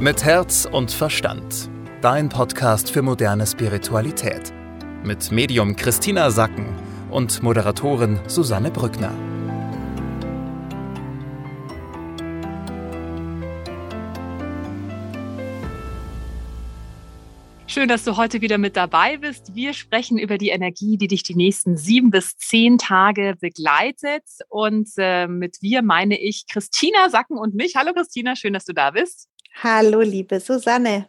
Mit Herz und Verstand. Dein Podcast für moderne Spiritualität. Mit Medium Christina Sacken und Moderatorin Susanne Brückner. Schön, dass du heute wieder mit dabei bist. Wir sprechen über die Energie, die dich die nächsten sieben bis zehn Tage begleitet. Und äh, mit wir meine ich Christina Sacken und mich. Hallo Christina, schön, dass du da bist. Hallo, liebe Susanne.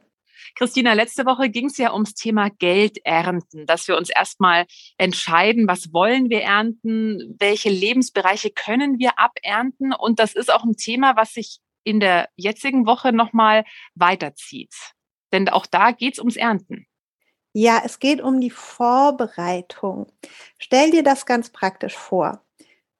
Christina, letzte Woche ging es ja ums Thema Geld ernten, dass wir uns erstmal entscheiden, was wollen wir ernten, welche Lebensbereiche können wir abernten. Und das ist auch ein Thema, was sich in der jetzigen Woche nochmal weiterzieht. Denn auch da geht es ums Ernten. Ja, es geht um die Vorbereitung. Stell dir das ganz praktisch vor.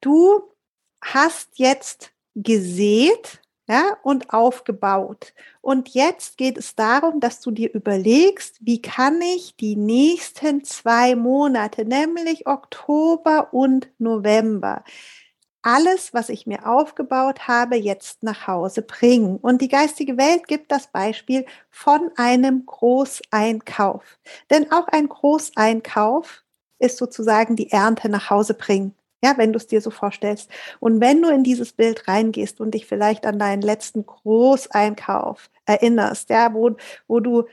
Du hast jetzt gesät ja, und aufgebaut. Und jetzt geht es darum, dass du dir überlegst, wie kann ich die nächsten zwei Monate, nämlich Oktober und November, alles, was ich mir aufgebaut habe, jetzt nach Hause bringen. Und die geistige Welt gibt das Beispiel von einem Großeinkauf. Denn auch ein Großeinkauf ist sozusagen die Ernte nach Hause bringen. Ja, wenn du es dir so vorstellst. Und wenn du in dieses Bild reingehst und dich vielleicht an deinen letzten Großeinkauf erinnerst, ja, wo, wo du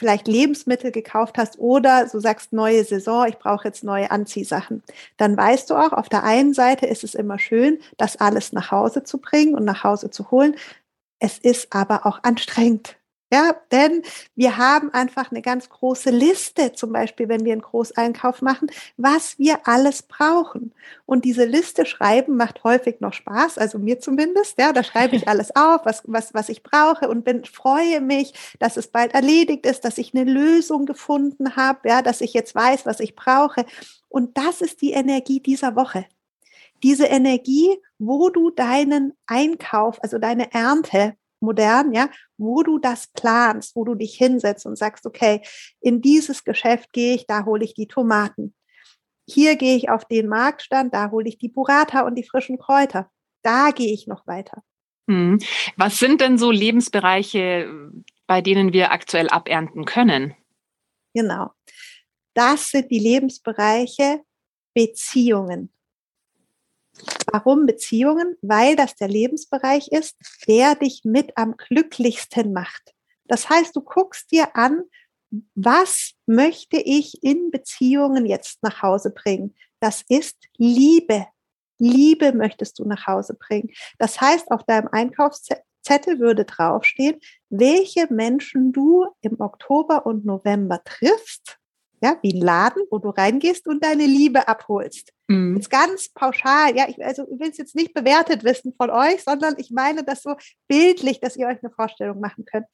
vielleicht Lebensmittel gekauft hast oder du sagst neue Saison, ich brauche jetzt neue Anziehsachen, dann weißt du auch, auf der einen Seite ist es immer schön, das alles nach Hause zu bringen und nach Hause zu holen. Es ist aber auch anstrengend. Ja, denn wir haben einfach eine ganz große Liste, zum Beispiel, wenn wir einen Großeinkauf machen, was wir alles brauchen. Und diese Liste schreiben macht häufig noch Spaß, also mir zumindest. Ja, da schreibe ich alles auf, was, was, was ich brauche und bin, freue mich, dass es bald erledigt ist, dass ich eine Lösung gefunden habe, ja, dass ich jetzt weiß, was ich brauche. Und das ist die Energie dieser Woche. Diese Energie, wo du deinen Einkauf, also deine Ernte modern, ja, wo du das planst, wo du dich hinsetzt und sagst, okay, in dieses Geschäft gehe ich, da hole ich die Tomaten. Hier gehe ich auf den Marktstand, da hole ich die Burrata und die frischen Kräuter. Da gehe ich noch weiter. Hm. Was sind denn so Lebensbereiche, bei denen wir aktuell abernten können? Genau. Das sind die Lebensbereiche Beziehungen. Warum Beziehungen? Weil das der Lebensbereich ist, der dich mit am glücklichsten macht. Das heißt, du guckst dir an, was möchte ich in Beziehungen jetzt nach Hause bringen? Das ist Liebe. Liebe möchtest du nach Hause bringen. Das heißt, auf deinem Einkaufszettel würde draufstehen, welche Menschen du im Oktober und November triffst ja, wie ein Laden, wo du reingehst und deine Liebe abholst. Mhm. Jetzt ganz pauschal, ja, ich, also ich will es jetzt nicht bewertet wissen von euch, sondern ich meine das so bildlich, dass ihr euch eine Vorstellung machen könnt.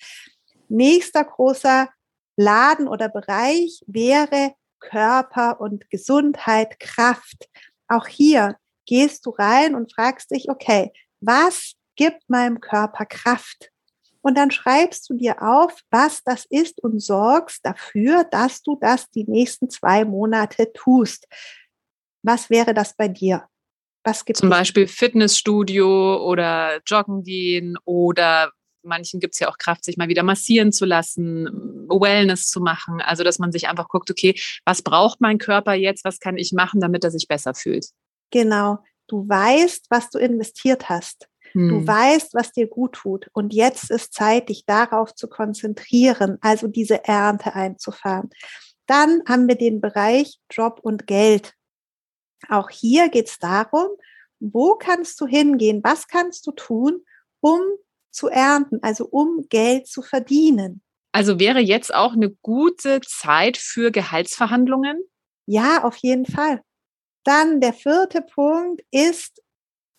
Nächster großer Laden oder Bereich wäre Körper und Gesundheit, Kraft. Auch hier gehst du rein und fragst dich, okay, was gibt meinem Körper Kraft? Und dann schreibst du dir auf, was das ist und sorgst dafür, dass du das die nächsten zwei Monate tust. Was wäre das bei dir? Was gibt Zum Beispiel Fitnessstudio oder Joggen gehen oder manchen gibt es ja auch Kraft, sich mal wieder massieren zu lassen, Wellness zu machen. Also, dass man sich einfach guckt, okay, was braucht mein Körper jetzt? Was kann ich machen, damit er sich besser fühlt? Genau. Du weißt, was du investiert hast. Du hm. weißt, was dir gut tut. Und jetzt ist Zeit, dich darauf zu konzentrieren, also diese Ernte einzufahren. Dann haben wir den Bereich Job und Geld. Auch hier geht es darum, wo kannst du hingehen? Was kannst du tun, um zu ernten, also um Geld zu verdienen? Also wäre jetzt auch eine gute Zeit für Gehaltsverhandlungen? Ja, auf jeden Fall. Dann der vierte Punkt ist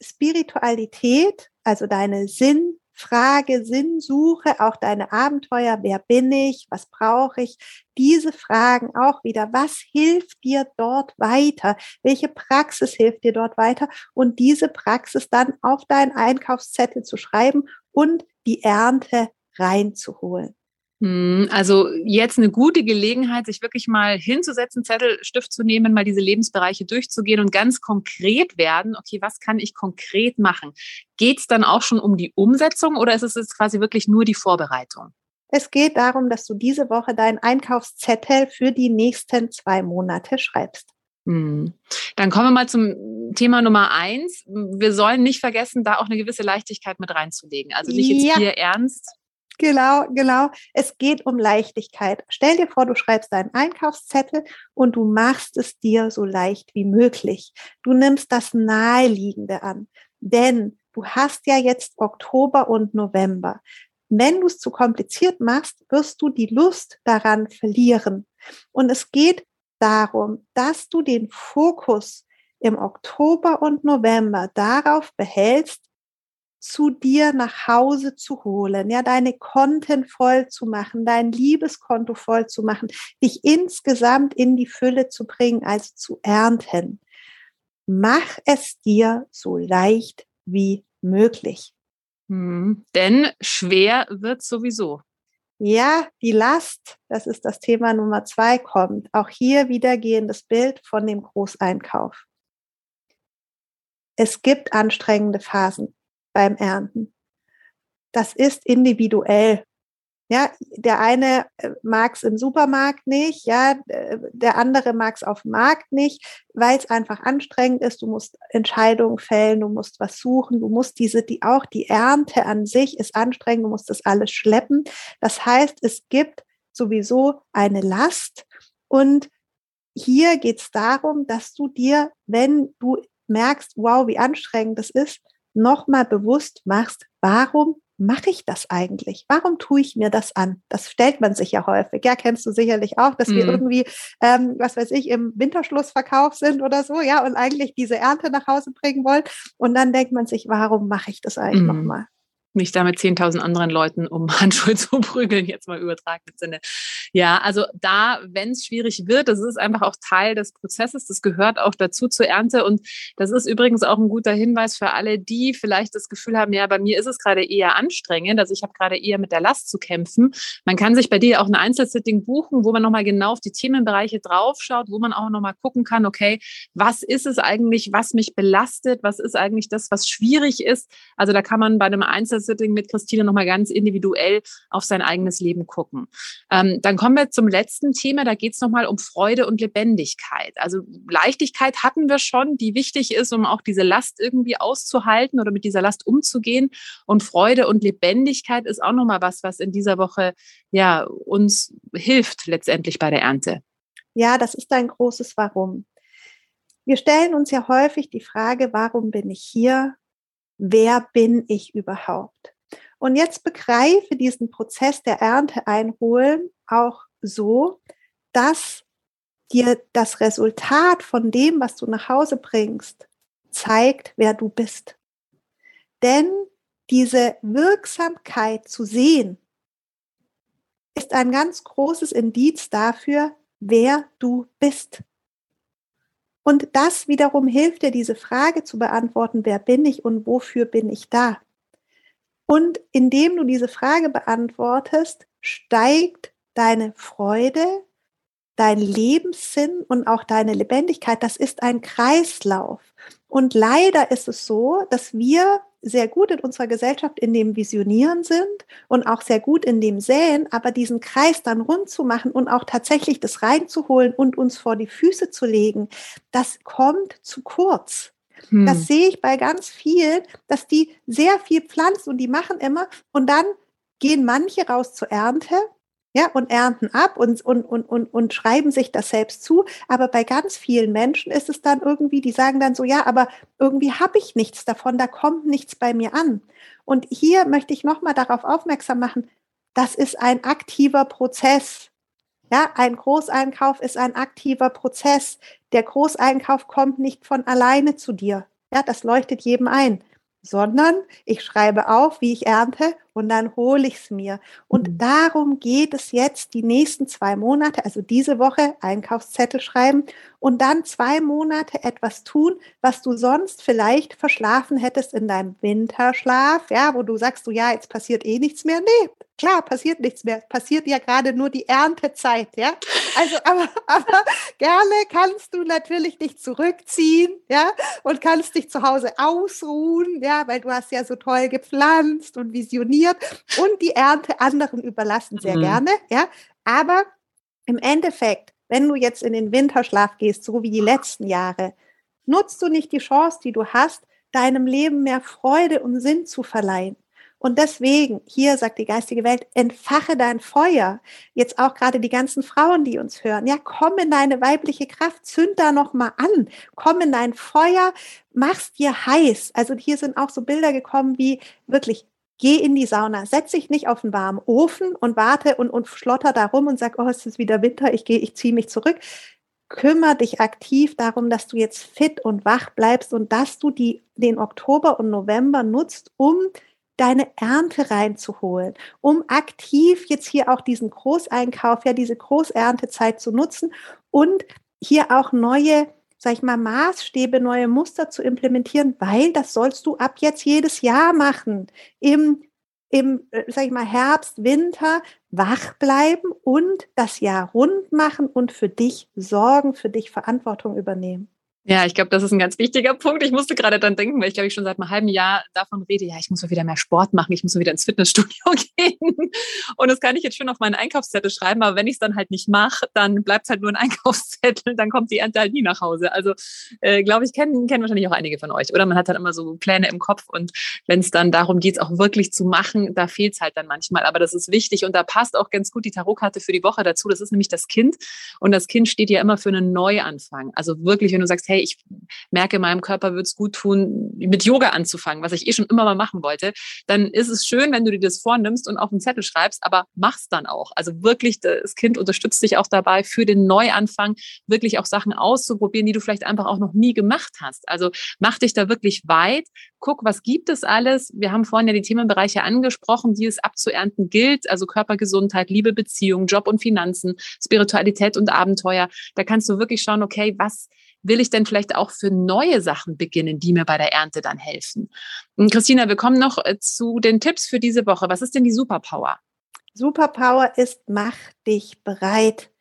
Spiritualität, also deine Sinnfrage, Sinnsuche, auch deine Abenteuer, wer bin ich, was brauche ich, diese Fragen auch wieder, was hilft dir dort weiter, welche Praxis hilft dir dort weiter? Und diese Praxis dann auf deinen Einkaufszettel zu schreiben und die Ernte reinzuholen. Hm, also jetzt eine gute Gelegenheit, sich wirklich mal hinzusetzen, Zettel, Stift zu nehmen, mal diese Lebensbereiche durchzugehen und ganz konkret werden. Okay, was kann ich konkret machen? Geht es dann auch schon um die Umsetzung oder ist es jetzt quasi wirklich nur die Vorbereitung? Es geht darum, dass du diese Woche deinen Einkaufszettel für die nächsten zwei Monate schreibst. Hm. Dann kommen wir mal zum Thema Nummer eins. Wir sollen nicht vergessen, da auch eine gewisse Leichtigkeit mit reinzulegen. Also nicht jetzt ja. hier ernst, Genau, genau. Es geht um Leichtigkeit. Stell dir vor, du schreibst deinen Einkaufszettel und du machst es dir so leicht wie möglich. Du nimmst das Naheliegende an, denn du hast ja jetzt Oktober und November. Wenn du es zu kompliziert machst, wirst du die Lust daran verlieren. Und es geht darum, dass du den Fokus im Oktober und November darauf behältst, zu dir nach Hause zu holen, ja, deine Konten voll zu machen, dein Liebeskonto voll zu machen, dich insgesamt in die Fülle zu bringen, also zu ernten. Mach es dir so leicht wie möglich. Hm, denn schwer wird sowieso. Ja, die Last, das ist das Thema Nummer zwei, kommt. Auch hier wieder gehendes Bild von dem Großeinkauf. Es gibt anstrengende Phasen beim Ernten. Das ist individuell. Ja, der eine äh, mag es im Supermarkt nicht, ja, äh, der andere mag es auf dem Markt nicht, weil es einfach anstrengend ist. Du musst Entscheidungen fällen, du musst was suchen, du musst diese, die auch die Ernte an sich ist anstrengend, du musst das alles schleppen. Das heißt, es gibt sowieso eine Last und hier geht es darum, dass du dir, wenn du merkst, wow, wie anstrengend das ist, nochmal bewusst machst, warum mache ich das eigentlich? Warum tue ich mir das an? Das stellt man sich ja häufig. Ja, kennst du sicherlich auch, dass mm. wir mhm. irgendwie, ähm, was weiß ich, im Winterschlussverkauf sind oder so, ja, und eigentlich diese Ernte nach Hause bringen wollen. Und dann denkt man sich, warum mache ich das eigentlich mm. nochmal? Mich da mit 10.000 anderen Leuten um Handschuhe zu prügeln, jetzt mal übertragen im Sinne. Ja, also da, wenn es schwierig wird, das ist einfach auch Teil des Prozesses, das gehört auch dazu zur Ernte und das ist übrigens auch ein guter Hinweis für alle, die vielleicht das Gefühl haben, ja, bei mir ist es gerade eher anstrengend, also ich habe gerade eher mit der Last zu kämpfen. Man kann sich bei dir auch ein Einzelsitting buchen, wo man nochmal genau auf die Themenbereiche draufschaut, wo man auch nochmal gucken kann, okay, was ist es eigentlich, was mich belastet, was ist eigentlich das, was schwierig ist. Also da kann man bei einem Einzelsitting Sitting mit Christine nochmal ganz individuell auf sein eigenes Leben gucken. Ähm, dann kommen wir zum letzten Thema, da geht es nochmal um Freude und Lebendigkeit. Also Leichtigkeit hatten wir schon, die wichtig ist, um auch diese Last irgendwie auszuhalten oder mit dieser Last umzugehen. Und Freude und Lebendigkeit ist auch nochmal was, was in dieser Woche ja uns hilft letztendlich bei der Ernte. Ja, das ist ein großes Warum. Wir stellen uns ja häufig die Frage, warum bin ich hier? Wer bin ich überhaupt? Und jetzt begreife diesen Prozess der Ernte einholen auch so, dass dir das Resultat von dem, was du nach Hause bringst, zeigt, wer du bist. Denn diese Wirksamkeit zu sehen, ist ein ganz großes Indiz dafür, wer du bist. Und das wiederum hilft dir, diese Frage zu beantworten, wer bin ich und wofür bin ich da? Und indem du diese Frage beantwortest, steigt deine Freude, dein Lebenssinn und auch deine Lebendigkeit. Das ist ein Kreislauf. Und leider ist es so, dass wir sehr gut in unserer Gesellschaft in dem Visionieren sind und auch sehr gut in dem Säen, aber diesen Kreis dann rund zu machen und auch tatsächlich das reinzuholen und uns vor die Füße zu legen, das kommt zu kurz. Hm. Das sehe ich bei ganz vielen, dass die sehr viel pflanzen und die machen immer und dann gehen manche raus zur Ernte ja, und ernten ab und, und, und, und, und schreiben sich das selbst zu. Aber bei ganz vielen Menschen ist es dann irgendwie, die sagen dann so, ja, aber irgendwie habe ich nichts davon, da kommt nichts bei mir an. Und hier möchte ich nochmal darauf aufmerksam machen, das ist ein aktiver Prozess. Ja, ein Großeinkauf ist ein aktiver Prozess. Der Großeinkauf kommt nicht von alleine zu dir. Ja, das leuchtet jedem ein sondern ich schreibe auf, wie ich ernte und dann hole ich es mir. Und mhm. darum geht es jetzt die nächsten zwei Monate, also diese Woche Einkaufszettel schreiben und dann zwei Monate etwas tun, was du sonst vielleicht verschlafen hättest in deinem Winterschlaf, ja, wo du sagst, du ja, jetzt passiert eh nichts mehr. Nee, klar, passiert nichts mehr. Passiert ja gerade nur die Erntezeit, ja. Also, aber, aber gerne kannst du natürlich dich zurückziehen, ja, und kannst dich zu Hause ausruhen, ja, weil du hast ja so toll gepflanzt und visioniert und die Ernte anderen überlassen sehr mhm. gerne, ja. Aber im Endeffekt, wenn du jetzt in den Winterschlaf gehst, so wie die letzten Jahre, nutzt du nicht die Chance, die du hast, deinem Leben mehr Freude und Sinn zu verleihen. Und deswegen, hier sagt die geistige Welt, entfache dein Feuer. Jetzt auch gerade die ganzen Frauen, die uns hören. Ja, komm in deine weibliche Kraft, zünd da nochmal an. Komm in dein Feuer, mach's dir heiß. Also hier sind auch so Bilder gekommen wie wirklich, geh in die Sauna, setz dich nicht auf den warmen Ofen und warte und, und schlotter da rum und sag, oh, es ist wieder Winter, ich gehe, ich ziehe mich zurück. Kümmer dich aktiv darum, dass du jetzt fit und wach bleibst und dass du die, den Oktober und November nutzt, um deine Ernte reinzuholen, um aktiv jetzt hier auch diesen Großeinkauf, ja, diese Großerntezeit zu nutzen und hier auch neue, sag ich mal, Maßstäbe, neue Muster zu implementieren, weil das sollst du ab jetzt jedes Jahr machen. Im, im, äh, sag ich mal, Herbst, Winter wach bleiben und das Jahr rund machen und für dich sorgen, für dich Verantwortung übernehmen. Ja, ich glaube, das ist ein ganz wichtiger Punkt. Ich musste gerade dann denken, weil ich glaube, ich schon seit einem halben Jahr davon rede, ja, ich muss mal wieder mehr Sport machen, ich muss mal wieder ins Fitnessstudio gehen. Und das kann ich jetzt schön auf meinen Einkaufszettel schreiben, aber wenn ich es dann halt nicht mache, dann bleibt es halt nur ein Einkaufszettel, dann kommt die Ernte halt nie nach Hause. Also äh, glaube ich, kennen, kennen wahrscheinlich auch einige von euch. Oder man hat dann immer so Pläne im Kopf und wenn es dann darum geht, es auch wirklich zu machen, da fehlt es halt dann manchmal. Aber das ist wichtig und da passt auch ganz gut die Tarotkarte für die Woche dazu. Das ist nämlich das Kind und das Kind steht ja immer für einen Neuanfang. Also wirklich, wenn du sagst, hey, hey, ich merke, meinem Körper wird es gut tun, mit Yoga anzufangen, was ich eh schon immer mal machen wollte, dann ist es schön, wenn du dir das vornimmst und auf einen Zettel schreibst, aber mach's dann auch. Also wirklich, das Kind unterstützt dich auch dabei, für den Neuanfang wirklich auch Sachen auszuprobieren, die du vielleicht einfach auch noch nie gemacht hast. Also mach dich da wirklich weit, guck, was gibt es alles. Wir haben vorhin ja die Themenbereiche angesprochen, die es abzuernten gilt, also Körpergesundheit, Liebe, Beziehung, Job und Finanzen, Spiritualität und Abenteuer. Da kannst du wirklich schauen, okay, was will ich denn vielleicht auch für neue Sachen beginnen, die mir bei der Ernte dann helfen? Und Christina, wir kommen noch äh, zu den Tipps für diese Woche. Was ist denn die Superpower? Superpower ist, mach dich bereit.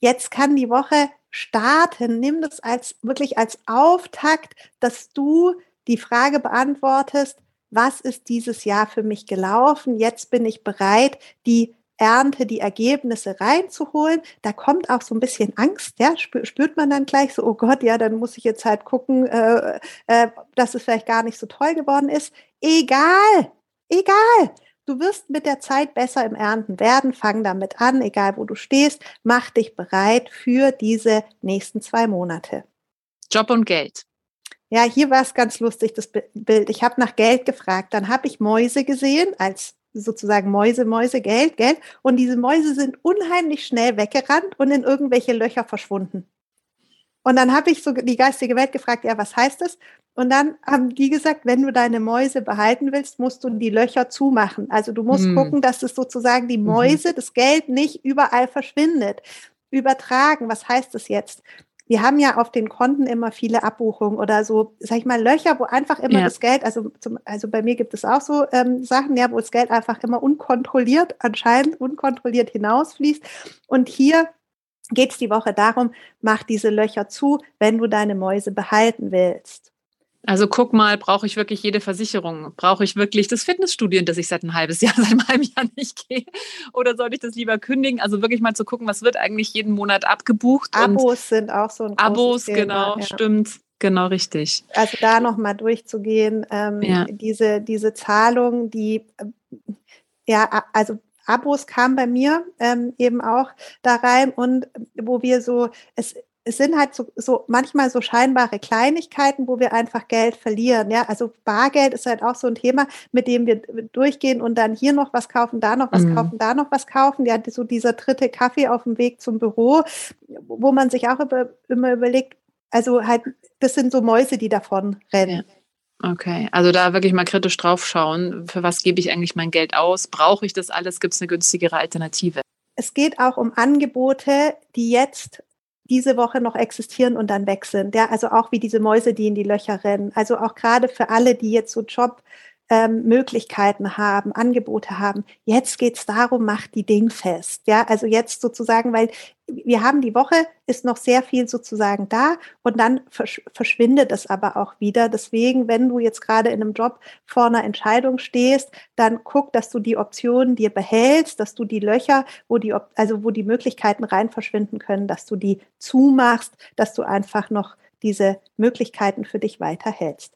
Jetzt kann die Woche starten. Nimm das als wirklich als Auftakt, dass du die Frage beantwortest, was ist dieses Jahr für mich gelaufen? Jetzt bin ich bereit, die Ernte die Ergebnisse reinzuholen. Da kommt auch so ein bisschen Angst, ja, spürt man dann gleich so, oh Gott, ja, dann muss ich jetzt halt gucken, äh, äh, dass es vielleicht gar nicht so toll geworden ist. Egal, egal. Du wirst mit der Zeit besser im Ernten werden. Fang damit an, egal wo du stehst. Mach dich bereit für diese nächsten zwei Monate. Job und Geld. Ja, hier war es ganz lustig, das Bild. Ich habe nach Geld gefragt. Dann habe ich Mäuse gesehen als sozusagen Mäuse, Mäuse, Geld, Geld. Und diese Mäuse sind unheimlich schnell weggerannt und in irgendwelche Löcher verschwunden. Und dann habe ich so die geistige Welt gefragt, ja, was heißt das? Und dann haben die gesagt, wenn du deine Mäuse behalten willst, musst du die Löcher zumachen. Also du musst mhm. gucken, dass es sozusagen die mhm. Mäuse, das Geld nicht überall verschwindet. Übertragen, was heißt das jetzt? Wir haben ja auf den Konten immer viele Abbuchungen oder so, sag ich mal, Löcher, wo einfach immer ja. das Geld, also, zum, also bei mir gibt es auch so ähm, Sachen, ja, wo das Geld einfach immer unkontrolliert, anscheinend unkontrolliert hinausfließt. Und hier geht es die Woche darum, mach diese Löcher zu, wenn du deine Mäuse behalten willst. Also guck mal, brauche ich wirklich jede Versicherung? Brauche ich wirklich das Fitnessstudio, in das ich seit ein halbes Jahr, seit einem halben Jahr nicht gehe? Oder soll ich das lieber kündigen? Also wirklich mal zu gucken, was wird eigentlich jeden Monat abgebucht? Abos sind auch so ein Abos, Thema, genau, ja. stimmt. Genau, richtig. Also da nochmal durchzugehen, ähm, ja. diese, diese Zahlung, die, äh, ja, also Abos kamen bei mir ähm, eben auch da rein und wo wir so, es es sind halt so, so manchmal so scheinbare Kleinigkeiten, wo wir einfach Geld verlieren. Ja, also Bargeld ist halt auch so ein Thema, mit dem wir durchgehen und dann hier noch was kaufen, da noch was mhm. kaufen, da noch was kaufen. Ja, so dieser dritte Kaffee auf dem Weg zum Büro, wo man sich auch über, immer überlegt, also halt, das sind so Mäuse, die davon rennen. Ja. Okay, also da wirklich mal kritisch drauf schauen, für was gebe ich eigentlich mein Geld aus? Brauche ich das alles? Gibt es eine günstigere Alternative? Es geht auch um Angebote, die jetzt diese Woche noch existieren und dann weg sind. Ja, also auch wie diese Mäuse, die in die Löcher rennen. Also auch gerade für alle, die jetzt so Job ähm, Möglichkeiten haben, Angebote haben. Jetzt geht es darum, macht die Ding fest. Ja, also jetzt sozusagen, weil wir haben die Woche, ist noch sehr viel sozusagen da und dann versch verschwindet es aber auch wieder. Deswegen, wenn du jetzt gerade in einem Job vor einer Entscheidung stehst, dann guck, dass du die Optionen dir behältst, dass du die Löcher, wo die, also wo die Möglichkeiten rein verschwinden können, dass du die zumachst, dass du einfach noch diese Möglichkeiten für dich weiterhältst.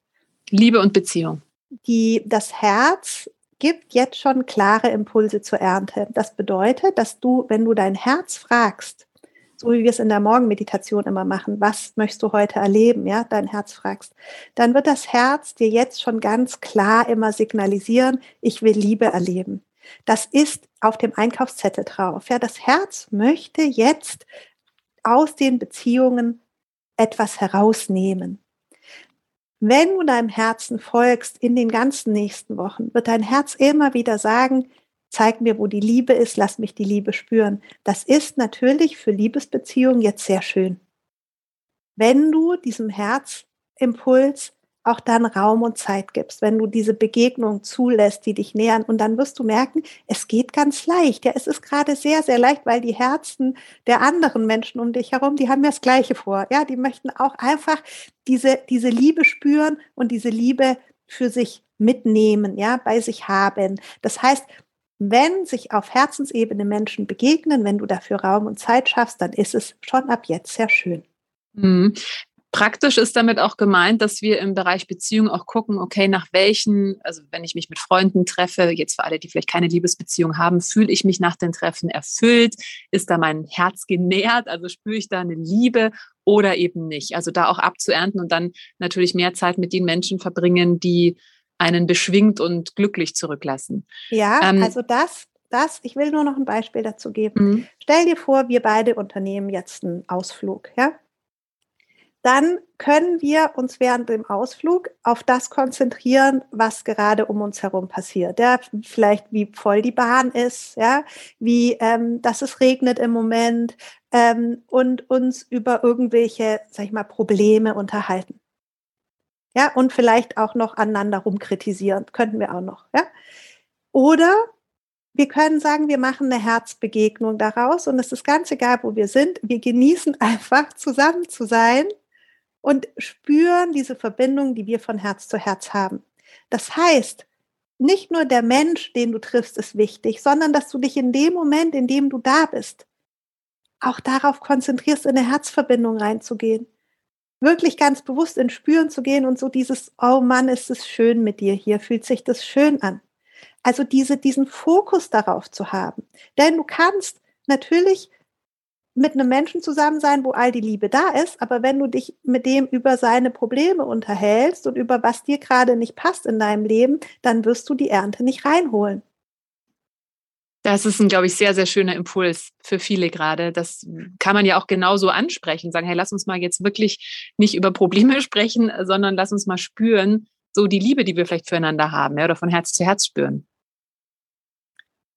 Liebe und Beziehung. Die, das Herz gibt jetzt schon klare Impulse zur Ernte. Das bedeutet, dass du, wenn du dein Herz fragst, so wie wir es in der Morgenmeditation immer machen, was möchtest du heute erleben, ja, dein Herz fragst, dann wird das Herz dir jetzt schon ganz klar immer signalisieren, ich will Liebe erleben. Das ist auf dem Einkaufszettel drauf. Ja, das Herz möchte jetzt aus den Beziehungen etwas herausnehmen. Wenn du deinem Herzen folgst in den ganzen nächsten Wochen, wird dein Herz immer wieder sagen, zeig mir, wo die Liebe ist, lass mich die Liebe spüren. Das ist natürlich für Liebesbeziehungen jetzt sehr schön. Wenn du diesem Herzimpuls auch dann Raum und Zeit gibst, wenn du diese Begegnung zulässt, die dich nähern. Und dann wirst du merken, es geht ganz leicht. Ja, es ist gerade sehr, sehr leicht, weil die Herzen der anderen Menschen um dich herum, die haben ja das Gleiche vor. Ja, die möchten auch einfach diese, diese Liebe spüren und diese Liebe für sich mitnehmen, ja, bei sich haben. Das heißt, wenn sich auf Herzensebene Menschen begegnen, wenn du dafür Raum und Zeit schaffst, dann ist es schon ab jetzt sehr schön. Praktisch ist damit auch gemeint, dass wir im Bereich Beziehung auch gucken, okay, nach welchen, also wenn ich mich mit Freunden treffe, jetzt für alle, die vielleicht keine Liebesbeziehung haben, fühle ich mich nach den Treffen erfüllt? Ist da mein Herz genährt? Also spüre ich da eine Liebe oder eben nicht? Also da auch abzuernten und dann natürlich mehr Zeit mit den Menschen verbringen, die einen beschwingt und glücklich zurücklassen. Ja, ähm, also das das, ich will nur noch ein Beispiel dazu geben. Mhm. Stell dir vor, wir beide unternehmen jetzt einen Ausflug, ja? Dann können wir uns während dem Ausflug auf das konzentrieren, was gerade um uns herum passiert. Ja, vielleicht wie voll die Bahn ist, ja, wie ähm, dass es regnet im Moment ähm, und uns über irgendwelche, sag ich mal, Probleme unterhalten. Ja, und vielleicht auch noch aneinander rumkritisieren, könnten wir auch noch. Ja, oder wir können sagen, wir machen eine Herzbegegnung daraus und es ist ganz egal, wo wir sind. Wir genießen einfach zusammen zu sein und spüren diese Verbindung, die wir von Herz zu Herz haben. Das heißt, nicht nur der Mensch, den du triffst, ist wichtig, sondern dass du dich in dem Moment, in dem du da bist, auch darauf konzentrierst, in eine Herzverbindung reinzugehen. Wirklich ganz bewusst in Spüren zu gehen und so dieses, oh Mann, ist es schön mit dir hier, fühlt sich das schön an. Also diese, diesen Fokus darauf zu haben. Denn du kannst natürlich mit einem Menschen zusammen sein, wo all die Liebe da ist, aber wenn du dich mit dem über seine Probleme unterhältst und über was dir gerade nicht passt in deinem Leben, dann wirst du die Ernte nicht reinholen. Das ist ein, glaube ich, sehr, sehr schöner Impuls für viele gerade. Das kann man ja auch genauso ansprechen, sagen, hey, lass uns mal jetzt wirklich nicht über Probleme sprechen, sondern lass uns mal spüren, so die Liebe, die wir vielleicht füreinander haben, ja, oder von Herz zu Herz spüren.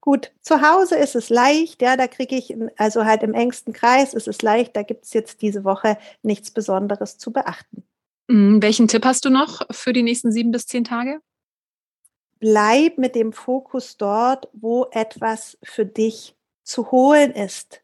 Gut, zu Hause ist es leicht, ja, da kriege ich, also halt im engsten Kreis ist es leicht, da gibt es jetzt diese Woche nichts Besonderes zu beachten. Mhm, welchen Tipp hast du noch für die nächsten sieben bis zehn Tage? Bleib mit dem Fokus dort, wo etwas für dich zu holen ist,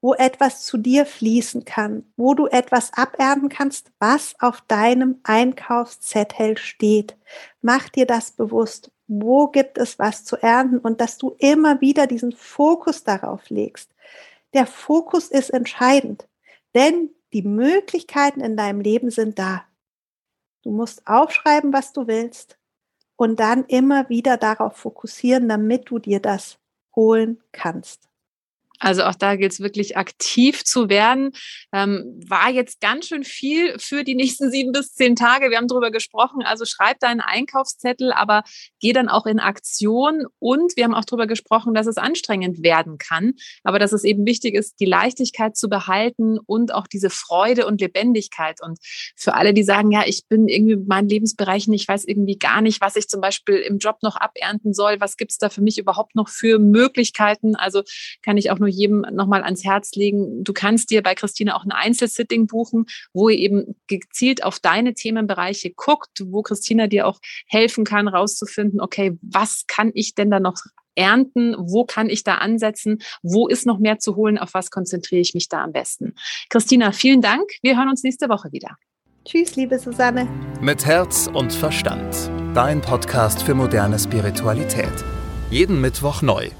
wo etwas zu dir fließen kann, wo du etwas abernten kannst, was auf deinem Einkaufszettel steht. Mach dir das bewusst wo gibt es was zu ernten und dass du immer wieder diesen Fokus darauf legst. Der Fokus ist entscheidend, denn die Möglichkeiten in deinem Leben sind da. Du musst aufschreiben, was du willst und dann immer wieder darauf fokussieren, damit du dir das holen kannst. Also auch da gilt es wirklich aktiv zu werden. Ähm, war jetzt ganz schön viel für die nächsten sieben bis zehn Tage. Wir haben darüber gesprochen. Also schreib deinen Einkaufszettel, aber geh dann auch in Aktion. Und wir haben auch darüber gesprochen, dass es anstrengend werden kann, aber dass es eben wichtig ist, die Leichtigkeit zu behalten und auch diese Freude und Lebendigkeit. Und für alle, die sagen, ja, ich bin irgendwie in meinen Lebensbereichen, ich weiß irgendwie gar nicht, was ich zum Beispiel im Job noch abernten soll, was gibt es da für mich überhaupt noch für Möglichkeiten? Also kann ich auch nur jedem nochmal ans Herz legen. Du kannst dir bei Christina auch ein Einzelsitting buchen, wo ihr eben gezielt auf deine Themenbereiche guckt, wo Christina dir auch helfen kann, rauszufinden, okay, was kann ich denn da noch ernten? Wo kann ich da ansetzen? Wo ist noch mehr zu holen? Auf was konzentriere ich mich da am besten? Christina, vielen Dank. Wir hören uns nächste Woche wieder. Tschüss, liebe Susanne. Mit Herz und Verstand. Dein Podcast für moderne Spiritualität. Jeden Mittwoch neu.